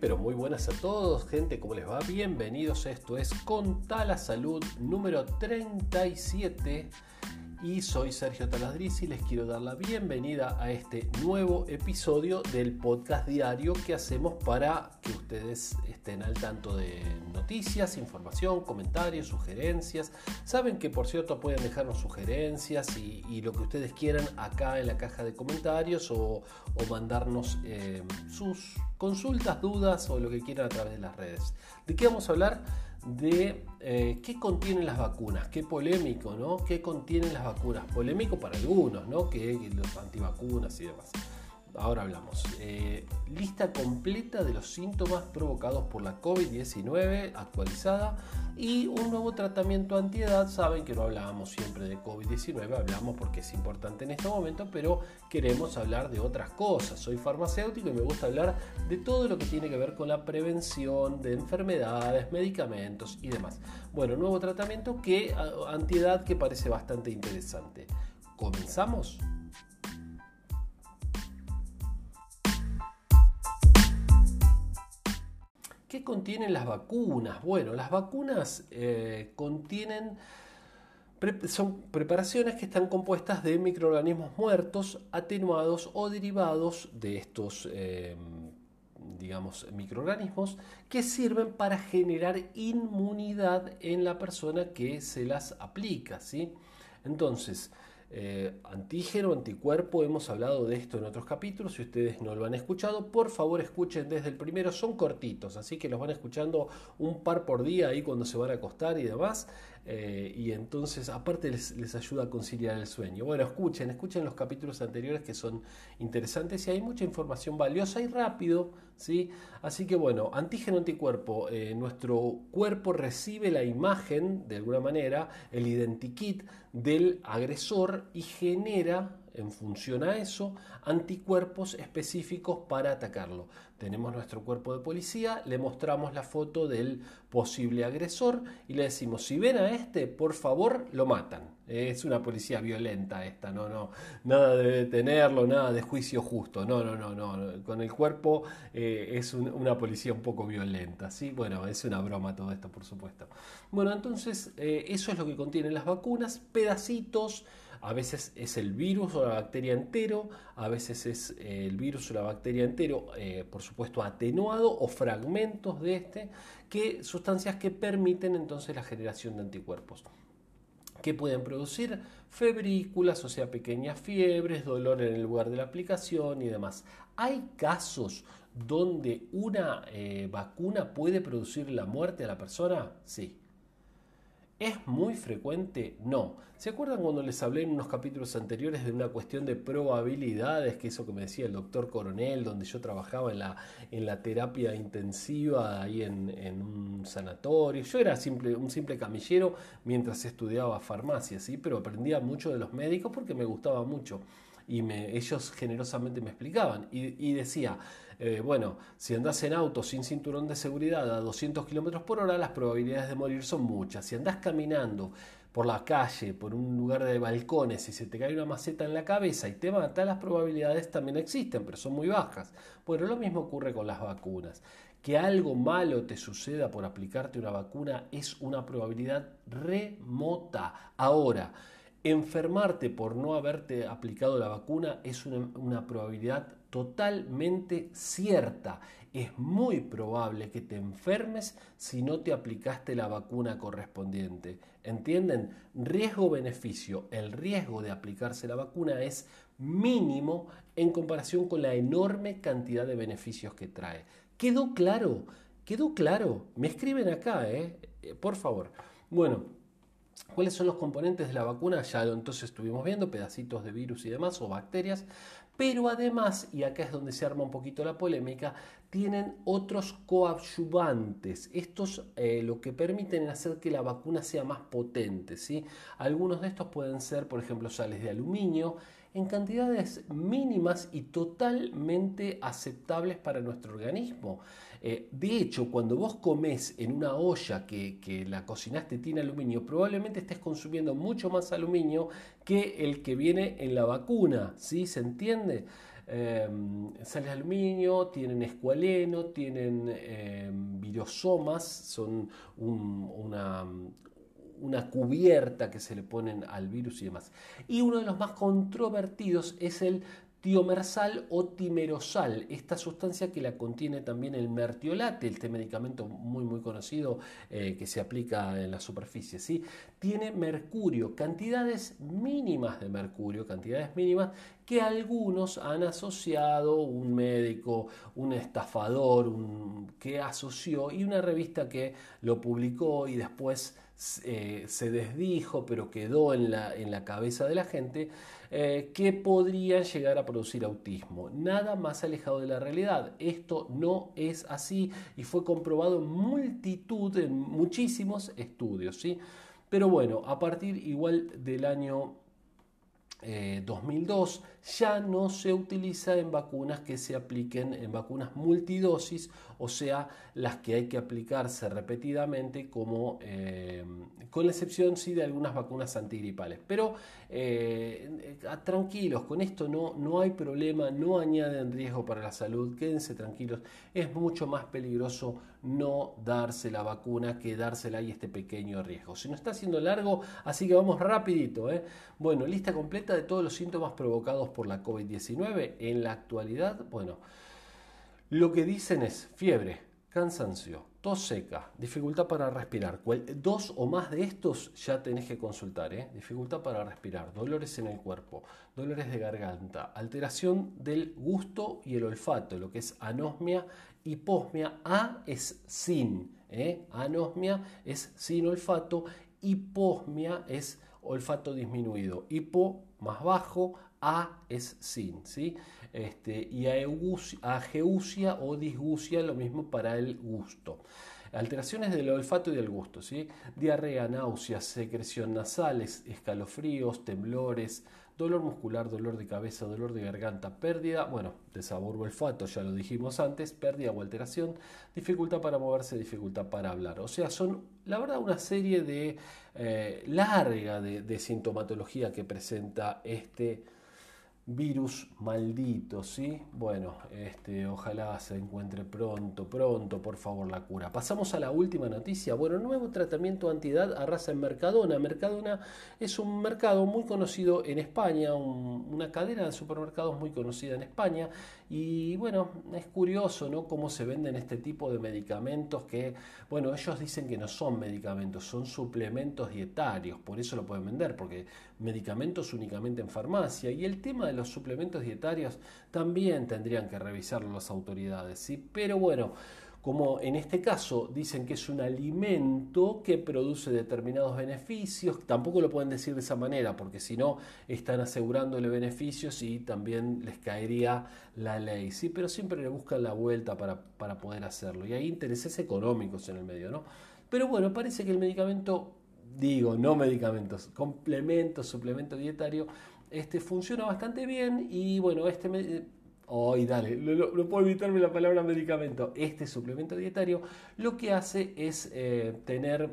pero muy buenas a todos, gente, ¿cómo les va? Bienvenidos, esto es Conta Salud número 37 y soy Sergio Taladriz y les quiero dar la bienvenida a este nuevo episodio del podcast diario que hacemos para que ustedes estén al tanto de noticias, información, comentarios, sugerencias. Saben que por cierto pueden dejarnos sugerencias y, lo que ustedes quieran acá en la caja de comentarios o, mandarnos eh, sus consultas, dudas o lo que quieran a través de las redes. ¿De qué vamos a hablar? De eh, qué contienen las vacunas, qué polémico, ¿no? ¿Qué contienen las vacunas? Polémico para algunos, ¿no? Que, los antivacunas y demás ahora hablamos. Eh, lista completa de los síntomas provocados por la COVID-19 actualizada y un nuevo tratamiento antiedad. Saben que no hablábamos siempre de COVID-19, hablamos porque es importante en este momento, pero queremos hablar de otras cosas. Soy farmacéutico y me gusta hablar de todo lo que tiene que ver con la prevención de enfermedades, medicamentos y demás. Bueno, nuevo tratamiento que antiedad que parece bastante interesante. ¿Comenzamos? ¿Qué contienen las vacunas? Bueno, las vacunas eh, contienen son preparaciones que están compuestas de microorganismos muertos, atenuados o derivados de estos, em, digamos, microorganismos que sirven para generar inmunidad en la persona que se las aplica, ¿sí? Entonces, eh, antígeno, anticuerpo, hemos hablado de esto en otros capítulos, si ustedes no lo han escuchado, por favor escuchen desde el primero, son cortitos, así que los van escuchando un par por día ahí cuando se van a acostar y demás, eh, y entonces aparte les, les, ayuda a conciliar el sueño. Bueno, escuchen, escuchen los capítulos anteriores que son interesantes y hay mucha información valiosa y rápido, ¿sí? Así que bueno, antígeno, anticuerpo, eh, nuestro cuerpo recibe la imagen, de alguna manera, el identikit del agresor y genera en función a eso, anticuerpos específicos para atacarlo. Tenemos nuestro cuerpo de policía, le mostramos la foto del posible agresor y le decimos, si ven a este, por favor, lo matan. Es una policía violenta esta, no, no, nada de detenerlo, nada de juicio justo, no, no, no, no, con el cuerpo eh, es una policía un poco violenta, ¿sí? Bueno, es una broma todo esto, por supuesto. Bueno, entonces, eh, eso es lo que contienen las vacunas, pedacitos, a veces es el virus o la bacteria entero, a veces es el virus o la bacteria entero, eh, por supuesto, atenuado o fragmentos de este, que sustancias que permiten entonces la generación de anticuerpos que pueden producir febrículas, o sea, pequeñas fiebres, dolor en el lugar de la aplicación y demás. Hay casos donde una eh, vacuna puede producir la muerte a la persona? Sí. ¿Es muy frecuente? No. ¿Se acuerdan cuando les hablé en unos capítulos anteriores de una cuestión de probabilidades, que eso que me decía el doctor Coronel, donde yo trabajaba en la, en la terapia intensiva ahí en, en un sanatorio? Yo era simple, un simple camillero mientras estudiaba farmacia, ¿sí? pero aprendía mucho de los médicos porque me gustaba mucho y me, ellos generosamente me explicaban y, decía, eh, bueno, si andas en auto sin cinturón de seguridad a 200 kilómetros por hora, las probabilidades de morir son muchas. Si andas caminando por la calle, por un lugar de balcones y se te cae una maceta en la cabeza y te mata, las probabilidades también existen, pero son muy bajas. Bueno, lo mismo ocurre con las vacunas. Que algo malo te suceda por aplicarte una vacuna es una probabilidad remota. Ahora, Enfermarte por no haberte aplicado la vacuna es una, probabilidad totalmente cierta. Es muy probable que te enfermes si no te aplicaste la vacuna correspondiente. ¿Entienden? Riesgo-beneficio. El riesgo de aplicarse la vacuna es mínimo en comparación con la enorme cantidad de beneficios que trae. ¿Quedó claro? ¿Quedó claro? Me escriben acá, ¿eh? eh por favor. Bueno, ¿Cuáles son los componentes de la vacuna? Ya lo entonces estuvimos viendo, pedacitos de virus y demás, o bacterias, pero además, y acá es donde se arma un poquito la polémica, tienen otros coadyuvantes. Estos eh, lo que permiten hacer que la vacuna sea más potente. ¿sí? Algunos de estos pueden ser, por ejemplo, sales de aluminio, en cantidades mínimas y totalmente aceptables para nuestro organismo. Eh, de hecho, cuando vos comes en una olla que, la cocinaste tiene aluminio, probablemente estés consumiendo mucho más aluminio que el que viene en la vacuna, ¿sí? ¿Se entiende? de aluminio, tienen escualeno, tienen em, virosomas, son una, una cubierta que se le ponen al virus y demás. Y uno de los más controvertidos es el tiomersal o timerosal, esta sustancia que la contiene también el mertiolate, este medicamento muy muy conocido eh, que se aplica en la superficie, ¿sí? tiene mercurio, cantidades mínimas de mercurio, cantidades mínimas que algunos han asociado, un médico, un estafador, un, que asoció y una revista que lo publicó y después eh, se desdijo, pero quedó en la, en la cabeza de la gente, eh, que podrían llegar a producir autismo. Nada más alejado de la realidad. Esto no es así y fue comprobado en multitud, en muchísimos estudios. ¿sí? Pero bueno, a partir igual del año 2002 eh, ya no se utiliza en vacunas que se apliquen en vacunas multidosis, o sea, las que hay que aplicarse repetidamente, como eh, con la excepción sí de algunas vacunas antigripales. Pero eh, tranquilos, con esto no, no hay problema, no añaden riesgo para la salud, quédense tranquilos, es mucho más peligroso no darse la vacuna que dársela y este pequeño riesgo. Se nos está haciendo largo, así que vamos rapidito. Bueno, lista completa de todos los síntomas provocados por la COVID-19 en la actualidad, bueno, lo que dicen es fiebre, cansancio, tos seca, dificultad para respirar. Dos o más de estos ya tenés que consultar. ¿eh? Dificultad para respirar, dolores en el cuerpo, dolores de garganta, alteración del gusto y el olfato, lo que es anosmia, hiposmia. A es sin, ¿eh? anosmia es sin olfato, hiposmia es olfato disminuido, hipo más bajo, a es sin, ¿sí? Este, y ageusia o disgusia, lo mismo para el gusto. Alteraciones del olfato y del gusto, ¿sí? Diarrea, náuseas, secreción nasales, escalofríos, temblores, dolor muscular, dolor de cabeza, dolor de garganta, pérdida, bueno, de sabor o olfato, ya lo dijimos antes, pérdida o alteración, dificultad para moverse, dificultad para hablar. O sea, son, la verdad, una serie de eh, larga de sintomatología que presenta este virus maldito, ¿sí? Bueno, este, ojalá se encuentre pronto, pronto, por favor, la cura. Pasamos a la última noticia. Bueno, nuevo tratamiento antiedad arrasa en Mercadona. Mercadona es un mercado muy conocido en España, una cadena de supermercados muy conocida en España. Y bueno, es curioso, ¿no? Cómo se venden este tipo de medicamentos que, bueno, ellos dicen que no son medicamentos, son suplementos dietarios. Por eso lo pueden vender, porque medicamentos únicamente en farmacia. Y el tema de los suplementos dietarios también tendrían que revisarlo las autoridades, ¿sí? Pero bueno, como en este caso dicen que es un alimento que produce determinados beneficios, tampoco lo pueden decir de esa manera, porque si no están asegurándole beneficios y también les caería la ley, ¿sí? Pero siempre le buscan la vuelta para, para poder hacerlo. Y hay intereses económicos en el medio, ¿no? Pero bueno, parece que el medicamento digo, no medicamentos, complemento, suplemento dietario, este funciona bastante bien y bueno, este... Hoy, dale, no, puedo evitarme la palabra medicamento. Este suplemento dietario lo que hace es eh, tener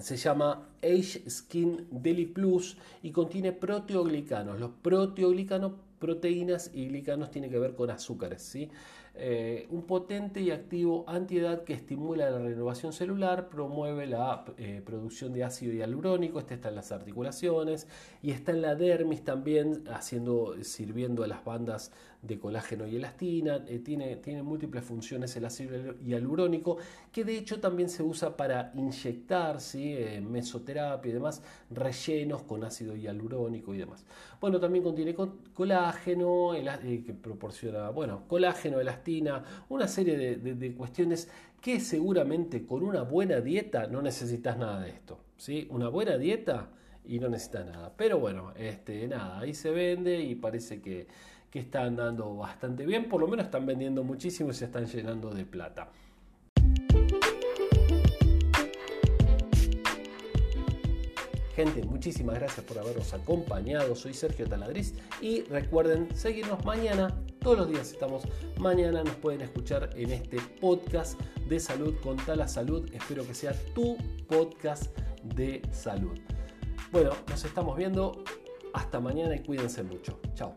se llama Age Skin Deli Plus y contiene proteoglicanos. Los proteoglicanos, proteínas y glicanos tienen que ver con azúcares, ¿sí? Eh, un potente y activo antiedad que estimula la renovación celular, promueve la eh, producción de ácido hialurónico, este está en las articulaciones y está en la dermis también, haciendo, sirviendo a las bandas de colágeno y elastina, eh, tiene, tiene múltiples funciones el ácido hialurónico, que de hecho también se usa para inyectar, ¿sí? mesoterapia y demás, rellenos con ácido hialurónico y demás. Bueno, también contiene colágeno, que proporciona, bueno, colágeno, elastina, una serie de, cuestiones que seguramente con una buena dieta no necesitas nada de esto. ¿sí? Una buena dieta y no necesitas nada. Pero bueno, este, nada, ahí se vende y parece que, que está andando bastante bien. Por lo menos están vendiendo muchísimo y se están llenando de plata. Gente, muchísimas gracias por habernos acompañado. Soy Sergio Taladriz y recuerden seguirnos mañana. Todos los días estamos. Mañana nos pueden escuchar en este podcast de salud con Tala Salud. Espero que sea tu podcast de salud. Bueno, nos estamos viendo. Hasta mañana y cuídense mucho. Chao.